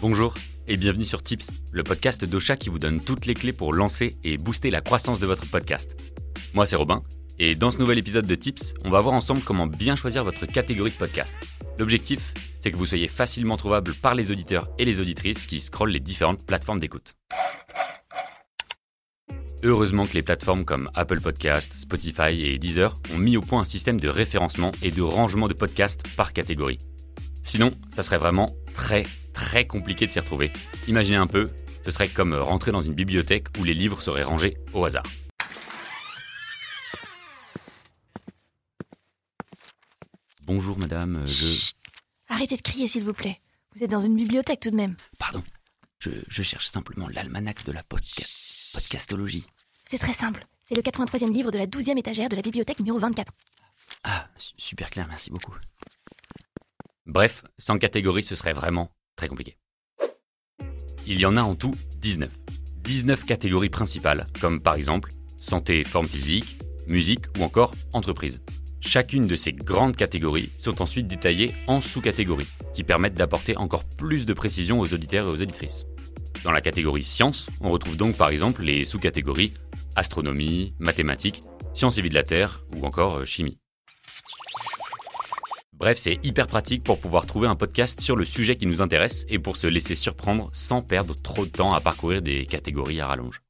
Bonjour et bienvenue sur Tips, le podcast d'Ocha qui vous donne toutes les clés pour lancer et booster la croissance de votre podcast. Moi c'est Robin et dans ce nouvel épisode de Tips, on va voir ensemble comment bien choisir votre catégorie de podcast. L'objectif, c'est que vous soyez facilement trouvable par les auditeurs et les auditrices qui scrollent les différentes plateformes d'écoute. Heureusement que les plateformes comme Apple Podcast, Spotify et Deezer ont mis au point un système de référencement et de rangement de podcasts par catégorie. Sinon, ça serait vraiment très très compliqué de s'y retrouver. Imaginez un peu, ce serait comme rentrer dans une bibliothèque où les livres seraient rangés au hasard. Bonjour madame, je... Arrêtez de crier s'il vous plaît. Vous êtes dans une bibliothèque tout de même. Pardon, je, je cherche simplement l'almanach de la podca- podcastologie. C'est très simple. C'est le 83e livre de la 12e étagère de la bibliothèque numéro 24. Ah, su- super clair, merci beaucoup. Bref, sans catégorie, ce serait vraiment compliqué. Il y en a en tout 19. 19 catégories principales, comme par exemple santé forme physique, musique ou encore entreprise. Chacune de ces grandes catégories sont ensuite détaillées en sous-catégories, qui permettent d'apporter encore plus de précision aux auditeurs et aux auditrices. Dans la catégorie sciences, on retrouve donc par exemple les sous-catégories astronomie, mathématiques, sciences et vie de la Terre ou encore euh, chimie. Bref, c'est hyper pratique pour pouvoir trouver un podcast sur le sujet qui nous intéresse et pour se laisser surprendre sans perdre trop de temps à parcourir des catégories à rallonge.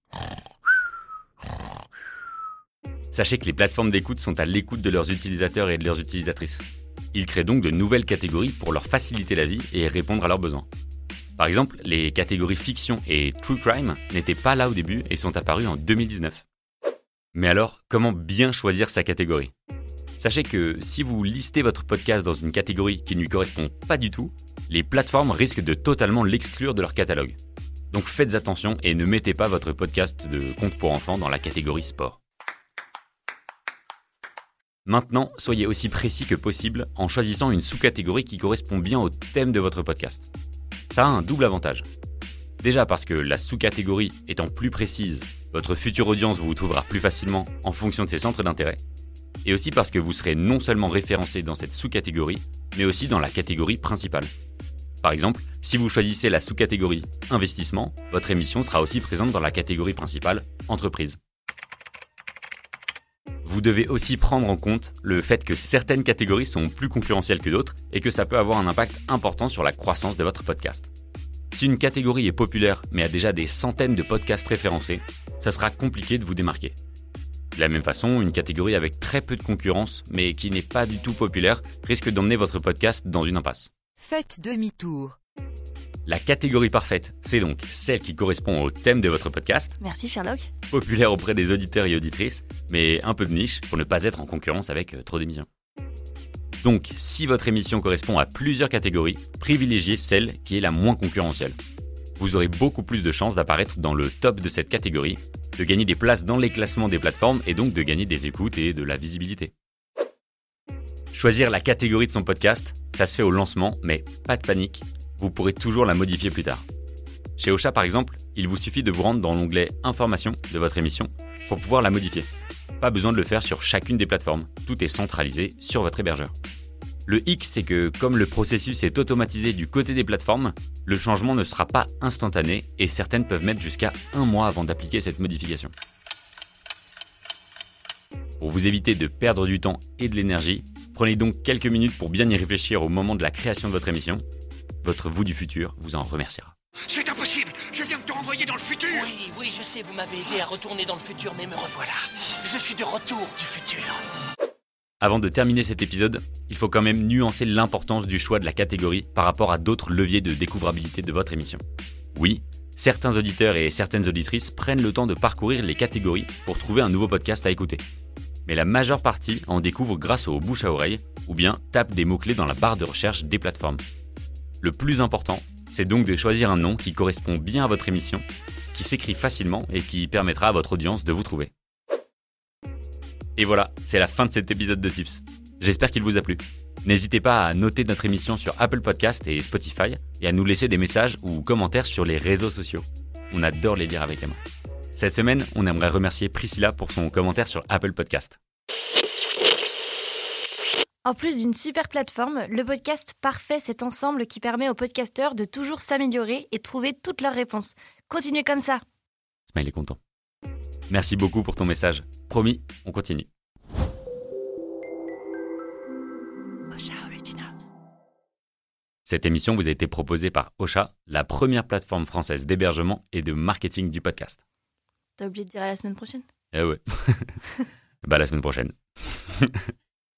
Sachez que les plateformes d'écoute sont à l'écoute de leurs utilisateurs et de leurs utilisatrices. Ils créent donc de nouvelles catégories pour leur faciliter la vie et répondre à leurs besoins. Par exemple, les catégories fiction et true crime n'étaient pas là au début et sont apparues en 2019. Mais alors, comment bien choisir sa catégorie? Sachez que si vous listez votre podcast dans une catégorie qui ne lui correspond pas du tout, les plateformes risquent de totalement l'exclure de leur catalogue. Donc faites attention et ne mettez pas votre podcast de compte pour enfants dans la catégorie sport. Maintenant, soyez aussi précis que possible en choisissant une sous-catégorie qui correspond bien au thème de votre podcast. Ça a un double avantage. Déjà parce que la sous-catégorie étant plus précise, votre future audience vous trouvera plus facilement en fonction de ses centres d'intérêt et aussi parce que vous serez non seulement référencé dans cette sous-catégorie, mais aussi dans la catégorie principale. Par exemple, si vous choisissez la sous-catégorie investissement, votre émission sera aussi présente dans la catégorie principale entreprise. Vous devez aussi prendre en compte le fait que certaines catégories sont plus concurrentielles que d'autres et que ça peut avoir un impact important sur la croissance de votre podcast. Si une catégorie est populaire mais a déjà des centaines de podcasts référencés, ça sera compliqué de vous démarquer. De la même façon, une catégorie avec très peu de concurrence, mais qui n'est pas du tout populaire, risque d'emmener votre podcast dans une impasse. Faites demi-tour. La catégorie parfaite, c'est donc celle qui correspond au thème de votre podcast, Merci Sherlock. populaire auprès des auditeurs et auditrices, mais un peu de niche pour ne pas être en concurrence avec euh, trop d'émissions. Donc, si votre émission correspond à plusieurs catégories, privilégiez celle qui est la moins concurrentielle. Vous aurez beaucoup plus de chances d'apparaître dans le top de cette catégorie, de gagner des places dans les classements des plateformes et donc de gagner des écoutes et de la visibilité. Choisir la catégorie de son podcast, ça se fait au lancement, mais pas de panique, vous pourrez toujours la modifier plus tard. Chez Ocha par exemple, il vous suffit de vous rendre dans l'onglet Informations de votre émission pour pouvoir la modifier. Pas besoin de le faire sur chacune des plateformes, tout est centralisé sur votre hébergeur. Le hic, c'est que comme le processus est automatisé du côté des plateformes, le changement ne sera pas instantané et certaines peuvent mettre jusqu'à un mois avant d'appliquer cette modification. Pour vous éviter de perdre du temps et de l'énergie, prenez donc quelques minutes pour bien y réfléchir au moment de la création de votre émission. Votre vous du futur vous en remerciera. C'est impossible Je viens de te renvoyer dans le futur Oui, oui, je sais, vous m'avez aidé à retourner dans le futur, mais me revoilà. Je suis de retour du futur. Avant de terminer cet épisode, il faut quand même nuancer l'importance du choix de la catégorie par rapport à d'autres leviers de découvrabilité de votre émission. Oui, certains auditeurs et certaines auditrices prennent le temps de parcourir les catégories pour trouver un nouveau podcast à écouter. Mais la majeure partie en découvre grâce au bouche à oreille ou bien tape des mots-clés dans la barre de recherche des plateformes. Le plus important, c'est donc de choisir un nom qui correspond bien à votre émission, qui s'écrit facilement et qui permettra à votre audience de vous trouver. Et voilà, c'est la fin de cet épisode de Tips. J'espère qu'il vous a plu. N'hésitez pas à noter notre émission sur Apple Podcast et Spotify et à nous laisser des messages ou commentaires sur les réseaux sociaux. On adore les lire avec Emma. Cette semaine, on aimerait remercier Priscilla pour son commentaire sur Apple Podcast. En plus d'une super plateforme, le podcast Parfait, c'est ensemble qui permet aux podcasteurs de toujours s'améliorer et trouver toutes leurs réponses. Continuez comme ça. Smile est content. Merci beaucoup pour ton message. Promis, on continue. Cette émission vous a été proposée par Ocha, la première plateforme française d'hébergement et de marketing du podcast. T'as oublié de dire à la semaine prochaine? Eh ouais. bah la semaine prochaine.